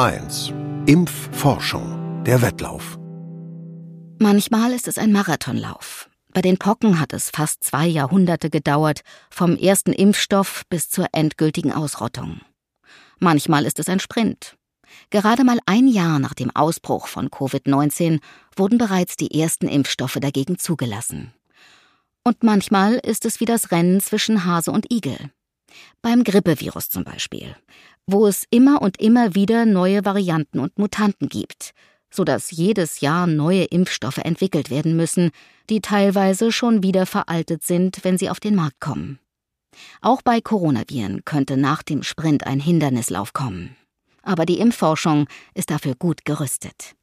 1. Impfforschung. Der Wettlauf. Manchmal ist es ein Marathonlauf. Bei den Pocken hat es fast zwei Jahrhunderte gedauert, vom ersten Impfstoff bis zur endgültigen Ausrottung. Manchmal ist es ein Sprint. Gerade mal ein Jahr nach dem Ausbruch von Covid-19 wurden bereits die ersten Impfstoffe dagegen zugelassen. Und manchmal ist es wie das Rennen zwischen Hase und Igel. Beim Grippevirus zum Beispiel, wo es immer und immer wieder neue Varianten und Mutanten gibt, so dass jedes Jahr neue Impfstoffe entwickelt werden müssen, die teilweise schon wieder veraltet sind, wenn sie auf den Markt kommen. Auch bei Coronaviren könnte nach dem Sprint ein Hindernislauf kommen. Aber die Impfforschung ist dafür gut gerüstet.